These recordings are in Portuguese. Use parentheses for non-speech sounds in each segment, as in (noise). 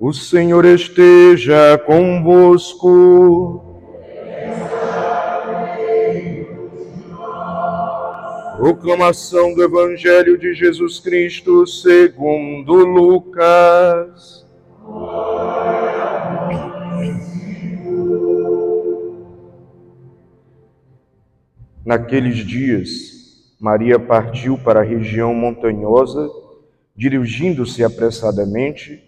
O Senhor esteja convosco. Proclamação do Evangelho de Jesus Cristo segundo Lucas. Naqueles dias, Maria partiu para a região montanhosa, dirigindo-se apressadamente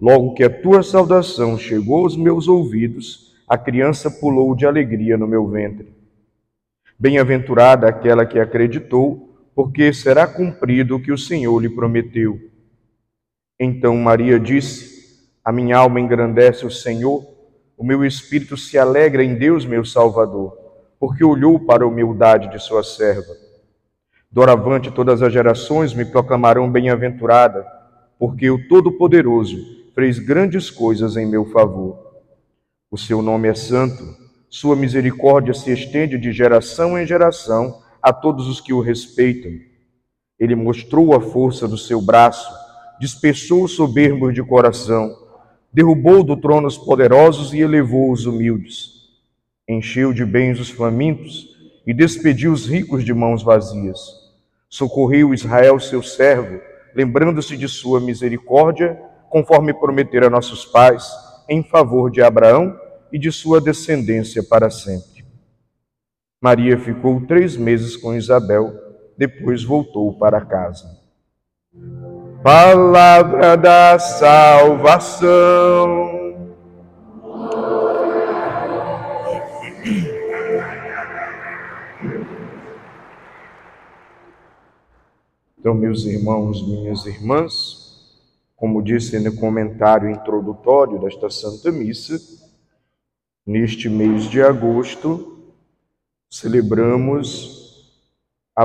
Logo que a tua saudação chegou aos meus ouvidos, a criança pulou de alegria no meu ventre. Bem-aventurada aquela que acreditou, porque será cumprido o que o Senhor lhe prometeu. Então Maria disse: A minha alma engrandece o Senhor, o meu espírito se alegra em Deus, meu Salvador, porque olhou para a humildade de sua serva. Doravante todas as gerações me proclamarão bem-aventurada, porque o Todo-Poderoso fez grandes coisas em meu favor. O seu nome é santo, sua misericórdia se estende de geração em geração a todos os que o respeitam. Ele mostrou a força do seu braço, dispersou os soberbos de coração, derrubou do trono os poderosos e elevou os humildes. Encheu de bens os famintos e despediu os ricos de mãos vazias. Socorreu Israel, seu servo, lembrando-se de sua misericórdia conforme prometer a nossos pais, em favor de Abraão e de sua descendência para sempre. Maria ficou três meses com Isabel, depois voltou para casa. Palavra da salvação. Então, meus irmãos, minhas irmãs, como disse no comentário introdutório desta Santa Missa, neste mês de agosto, celebramos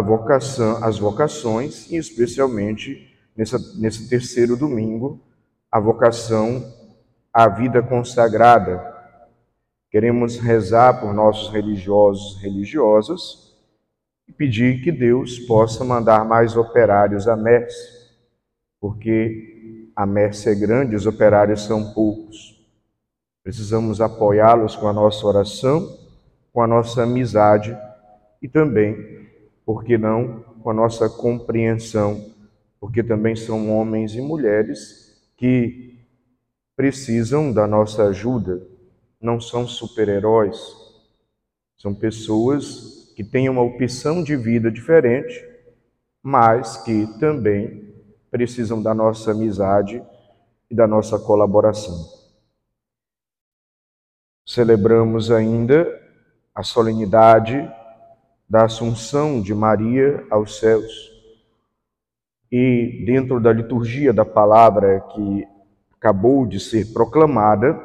vocação, as vocações, e especialmente nessa, nesse terceiro domingo, a vocação à vida consagrada. Queremos rezar por nossos religiosos e religiosas e pedir que Deus possa mandar mais operários à messe, porque a messe é grande, os operários são poucos. Precisamos apoiá-los com a nossa oração, com a nossa amizade e também, por que não, com a nossa compreensão, porque também são homens e mulheres que precisam da nossa ajuda, não são super-heróis, são pessoas que têm uma opção de vida diferente, mas que também precisam da nossa amizade e da nossa colaboração. Celebramos ainda a solenidade da Assunção de Maria aos céus. E dentro da liturgia da palavra que acabou de ser proclamada,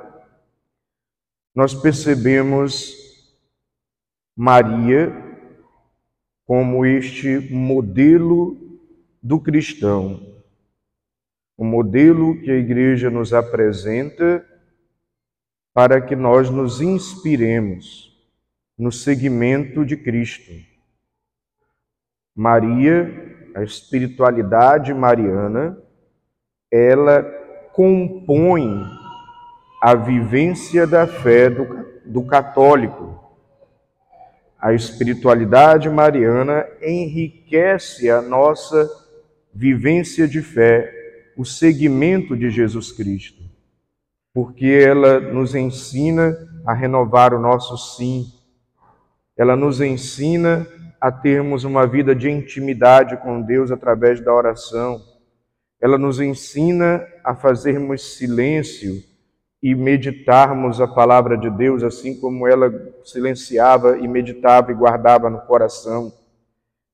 nós percebemos Maria como este modelo do cristão, o modelo que a igreja nos apresenta para que nós nos inspiremos no seguimento de Cristo. Maria, a espiritualidade mariana, ela compõe a vivência da fé do, do católico. A espiritualidade mariana enriquece a nossa vivência de fé o seguimento de Jesus Cristo, porque ela nos ensina a renovar o nosso sim, ela nos ensina a termos uma vida de intimidade com Deus através da oração, ela nos ensina a fazermos silêncio e meditarmos a palavra de Deus assim como ela silenciava e meditava e guardava no coração.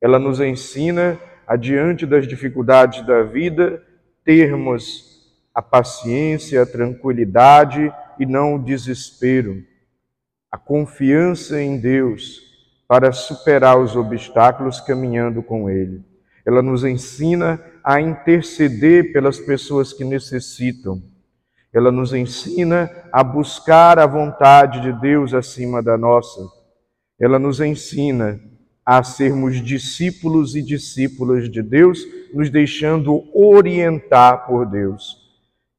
Ela nos ensina, adiante das dificuldades da vida, termos a paciência, a tranquilidade e não o desespero. A confiança em Deus para superar os obstáculos caminhando com Ele. Ela nos ensina a interceder pelas pessoas que necessitam. Ela nos ensina a buscar a vontade de Deus acima da nossa. Ela nos ensina a sermos discípulos e discípulas de Deus, nos deixando orientar por Deus.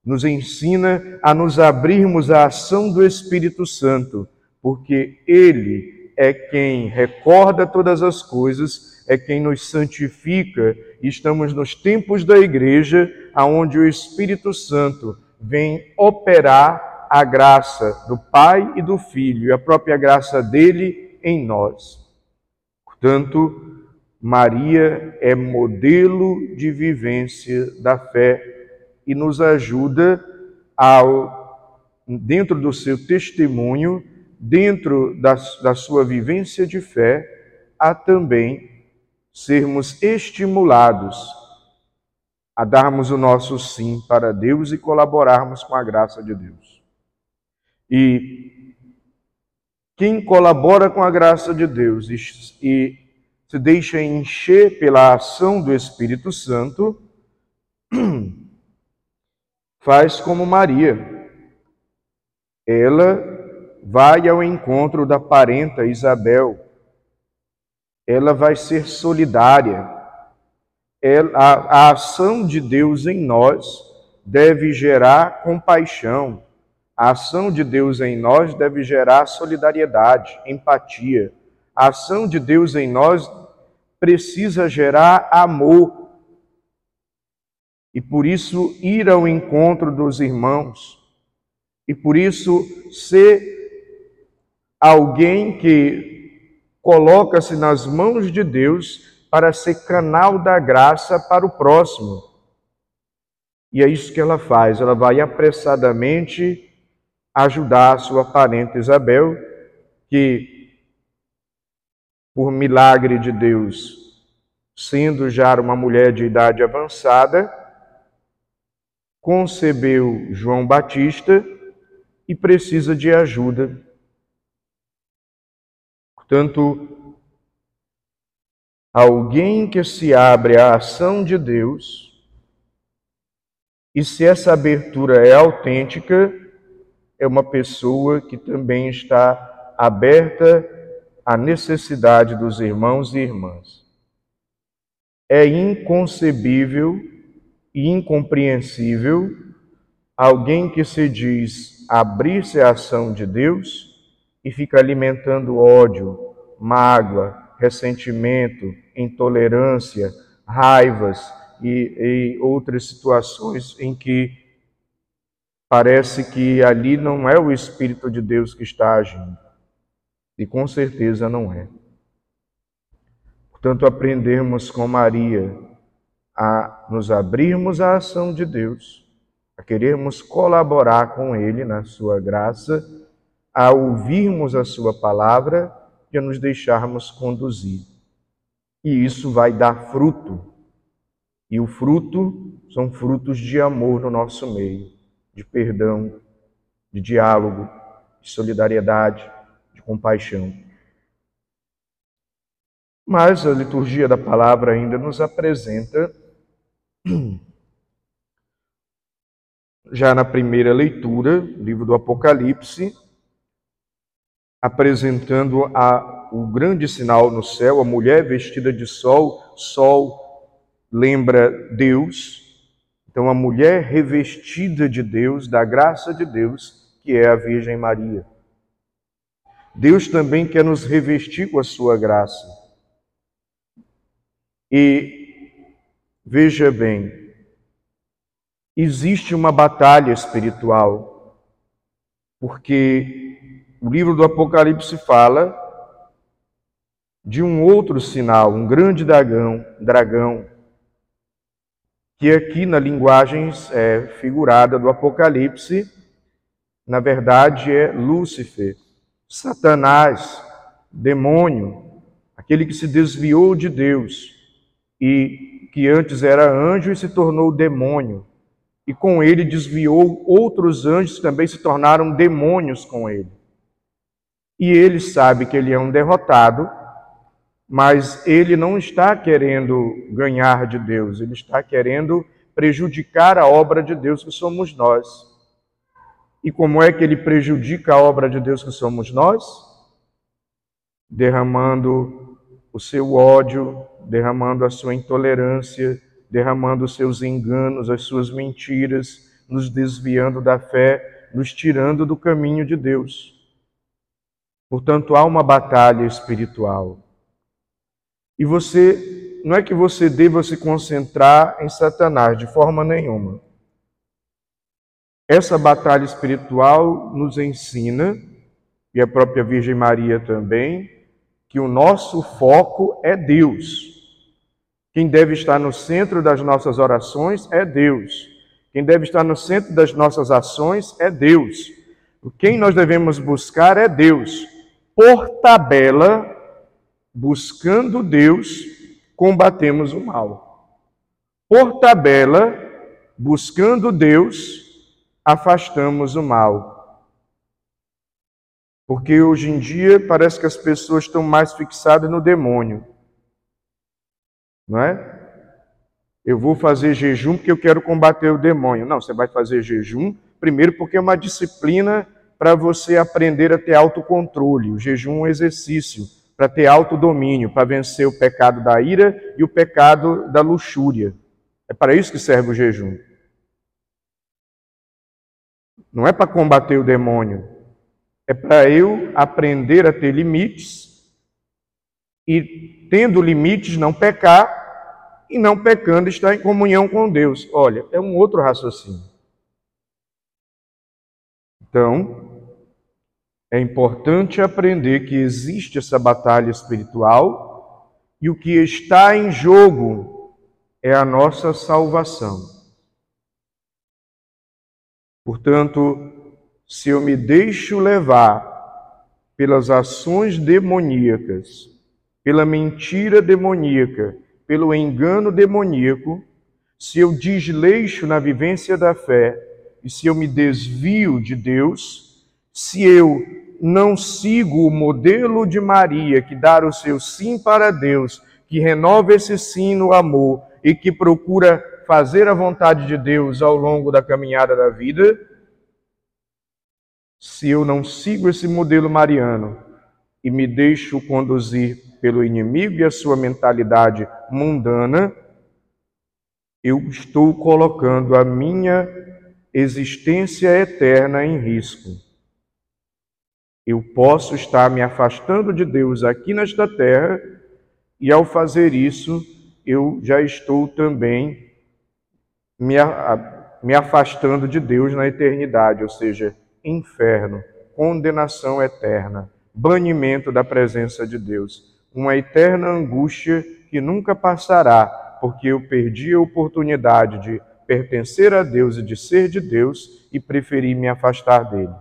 Nos ensina a nos abrirmos à ação do Espírito Santo, porque Ele é quem recorda todas as coisas, é quem nos santifica, estamos nos tempos da igreja, aonde o Espírito Santo vem operar a graça do Pai e do Filho, e a própria graça dele em nós. Portanto, Maria é modelo de vivência da fé e nos ajuda ao, dentro do seu testemunho, dentro da, da sua vivência de fé, a também sermos estimulados a darmos o nosso sim para Deus e colaborarmos com a graça de Deus. E quem colabora com a graça de Deus e, se deixa encher pela ação do Espírito Santo, (clears throat) faz como Maria. Ela vai ao encontro da parenta Isabel. Ela vai ser solidária. Ela, a, a ação de Deus em nós deve gerar compaixão, a ação de Deus em nós deve gerar solidariedade, empatia. A ação de Deus em nós precisa gerar amor. E por isso ir ao encontro dos irmãos. E por isso ser alguém que coloca-se nas mãos de Deus para ser canal da graça para o próximo. E é isso que ela faz, ela vai apressadamente ajudar sua parente Isabel, que, por milagre de Deus, sendo já uma mulher de idade avançada, concebeu João Batista e precisa de ajuda. Portanto, alguém que se abre à ação de Deus, e se essa abertura é autêntica, é uma pessoa que também está aberta à necessidade dos irmãos e irmãs. É inconcebível e incompreensível alguém que se diz abrir-se à ação de Deus e fica alimentando ódio, mágoa, ressentimento, intolerância, raivas e, e outras situações em que parece que ali não é o Espírito de Deus que está agindo. E com certeza não é. Portanto, aprendermos com Maria a nos abrirmos à ação de Deus, a querermos colaborar com Ele na Sua graça, a ouvirmos a Sua palavra e a nos deixarmos conduzir. E isso vai dar fruto. E o fruto são frutos de amor no nosso meio de perdão, de diálogo, de solidariedade, de compaixão. Mas a liturgia da palavra ainda nos apresenta, (clears throat) já na primeira leitura, livro do Apocalipse, apresentando a, o grande sinal no céu, a mulher vestida de sol, sol lembra Deus, então, a mulher revestida de Deus, da graça de Deus, que é a Virgem Maria. Deus também quer nos revestir com a sua graça. E veja bem, existe uma batalha espiritual, porque o livro do Apocalipse fala de um outro sinal, um grande dragão, dragão que aqui na linguagem é, figurada do Apocalipse, na verdade é Lúcifer, Satanás, demônio, aquele que se desviou de Deus e que antes era anjo e se tornou demônio, e com ele desviou outros anjos que também se tornaram demônios com ele. E ele sabe que ele é um derrotado, mas ele não está querendo ganhar de Deus, ele está querendo prejudicar a obra de Deus que somos nós. E como é que ele prejudica a obra de Deus que somos nós? Derramando o seu ódio, derramando a sua intolerância, derramando os seus enganos, as suas mentiras, nos desviando da fé, nos tirando do caminho de Deus. Portanto, há uma batalha espiritual. E você, não é que você deva se concentrar em Satanás de forma nenhuma. Essa batalha espiritual nos ensina, e a própria Virgem Maria também, que o nosso foco é Deus. Quem deve estar no centro das nossas orações é Deus. Quem deve estar no centro das nossas ações é Deus. Quem nós devemos buscar é Deus. Por tabela, buscando Deus, combatemos o mal. Por tabela, buscando Deus, afastamos o mal. Porque hoje em dia parece que as pessoas estão mais fixadas no demônio não é? Eu vou fazer jejum porque eu quero combater o demônio. Não, você vai fazer jejum primeiro porque é uma disciplina para você aprender a ter autocontrole. O jejum é um exercício para ter autodomínio, para vencer o pecado da ira e o pecado da luxúria. É para isso que serve o jejum. Não é para combater o demônio, é para eu aprender a ter limites e, tendo limites, não pecar e não pecando está em comunhão com Deus. Olha, é um outro raciocínio. Então, é importante aprender que existe essa batalha espiritual e o que está em jogo é a nossa salvação. Portanto, se eu me deixo levar pelas ações demoníacas, pela mentira demoníaca, pelo engano demoníaco, se eu desleixo na vivência da fé e se eu me desvio de Deus, se eu não sigo o modelo de Maria que dá o seu sim para Deus, que renova esse sim no amor e que procura fazer a vontade de Deus ao longo da caminhada da vida, se eu não sigo esse modelo mariano e me deixo conduzir pelo inimigo e a sua mentalidade mundana, eu estou colocando a minha existência eterna em risco. Eu posso estar me afastando de Deus aqui nesta terra, e ao fazer isso, eu já estou também me, me afastando de Deus na eternidade, ou seja, inferno, condenação eterna, banimento da presença de Deus uma eterna angústia que nunca passará, porque eu perdi a oportunidade de pertencer a Deus e de ser de Deus e preferi me afastar dele.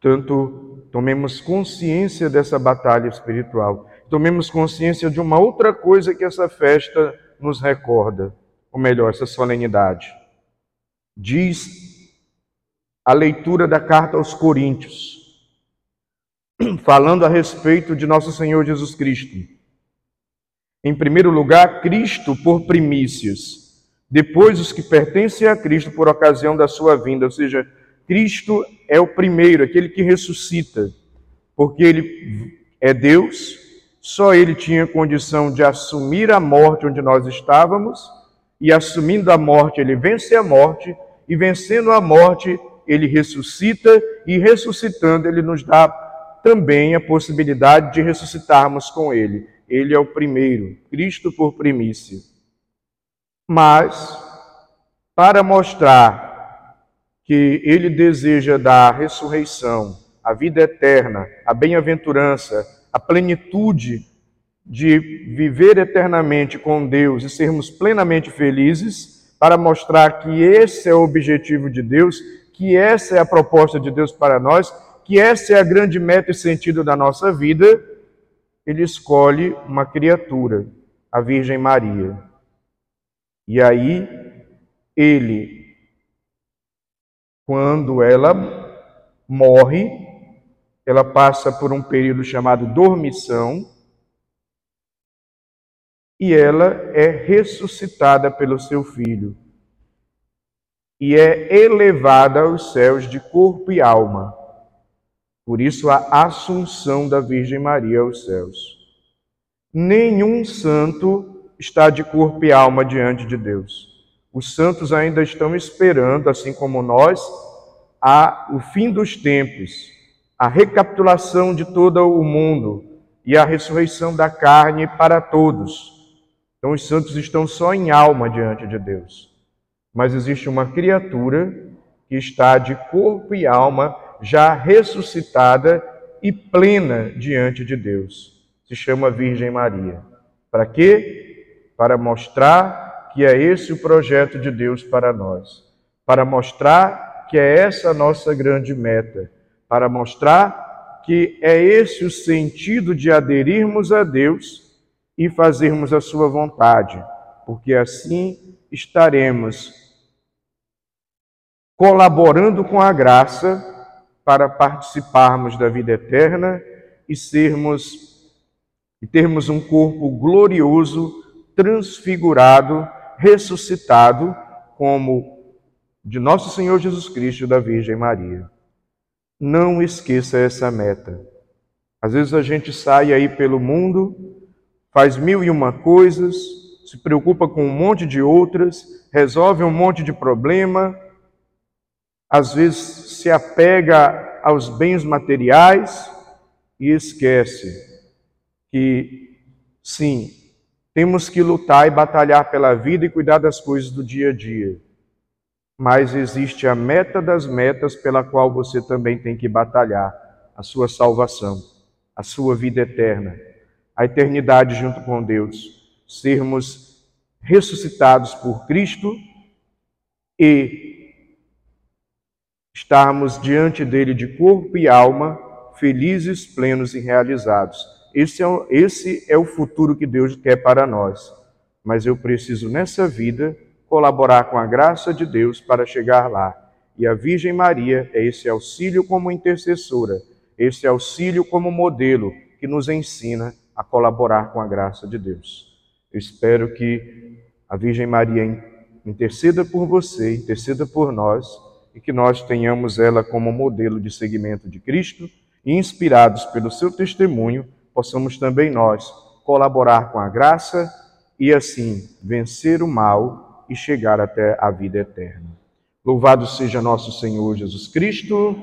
Portanto, tomemos consciência dessa batalha espiritual. Tomemos consciência de uma outra coisa que essa festa nos recorda, ou melhor, essa solenidade. Diz a leitura da carta aos Coríntios (clears throat) falando a respeito de nosso Senhor Jesus Cristo. Em primeiro lugar, Cristo por primícias, depois os que pertencem a Cristo por ocasião da sua vinda, ou seja, Cristo é o primeiro, aquele que ressuscita, porque ele é Deus, só ele tinha condição de assumir a morte onde nós estávamos, e assumindo a morte, ele vence a morte, e vencendo a morte, ele ressuscita, e ressuscitando, ele nos dá também a possibilidade de ressuscitarmos com Ele. Ele é o primeiro, Cristo por primícia. Mas, para mostrar que Ele deseja dar a ressurreição, a vida eterna, a bem-aventurança, a plenitude de viver eternamente com Deus e sermos plenamente felizes, para mostrar que esse é o objetivo de Deus, que essa é a proposta de Deus para nós, que essa é a grande meta e sentido da nossa vida, ele escolhe uma criatura, a Virgem Maria. E aí, ele, quando ela morre, ela passa por um período chamado dormição e ela é ressuscitada pelo seu filho e é elevada aos céus de corpo e alma. Por isso, a assunção da Virgem Maria aos céus. Nenhum santo está de corpo e alma diante de Deus. Os santos ainda estão esperando, assim como nós, a, o fim dos tempos, a recapitulação de todo o mundo e a ressurreição da carne para todos. Então, os santos estão só em alma diante de Deus. Mas existe uma criatura que está de corpo e alma já ressuscitada e plena diante de Deus. Se chama Virgem Maria. Para quê? Para mostrar que é esse o projeto de Deus para nós. Para mostrar que é essa a nossa grande meta. Para mostrar que é esse o sentido de aderirmos a Deus e fazermos a sua vontade, porque assim estaremos colaborando com a graça para participarmos da vida eterna e sermos e termos um corpo glorioso, transfigurado, ressuscitado, como de nosso Senhor Jesus Cristo e da Virgem Maria. Não esqueça essa meta. Às vezes a gente sai aí pelo mundo, faz mil e uma coisas, se preocupa com um monte de outras, resolve um monte de problema, às vezes se apega aos bens materiais e esquece que, sim, temos que lutar e batalhar pela vida e cuidar das coisas do dia a dia. Mas existe a meta das metas pela qual você também tem que batalhar: a sua salvação, a sua vida eterna, a eternidade junto com Deus, sermos ressuscitados por Cristo e estarmos diante dele de corpo e alma, felizes, plenos e realizados. Esse é, o, esse é o futuro que Deus quer para nós. Mas eu preciso, nessa vida, colaborar com a graça de Deus para chegar lá. E a Virgem Maria é esse auxílio como intercessora, esse auxílio como modelo que nos ensina a colaborar com a graça de Deus. Eu espero que a Virgem Maria interceda por você, interceda por nós e que nós tenhamos ela como modelo de seguimento de Cristo e, inspirados pelo seu testemunho, possamos também nós colaborar com a graça e assim vencer o mal e chegar até a vida eterna. Louvado seja nosso Senhor Jesus Cristo.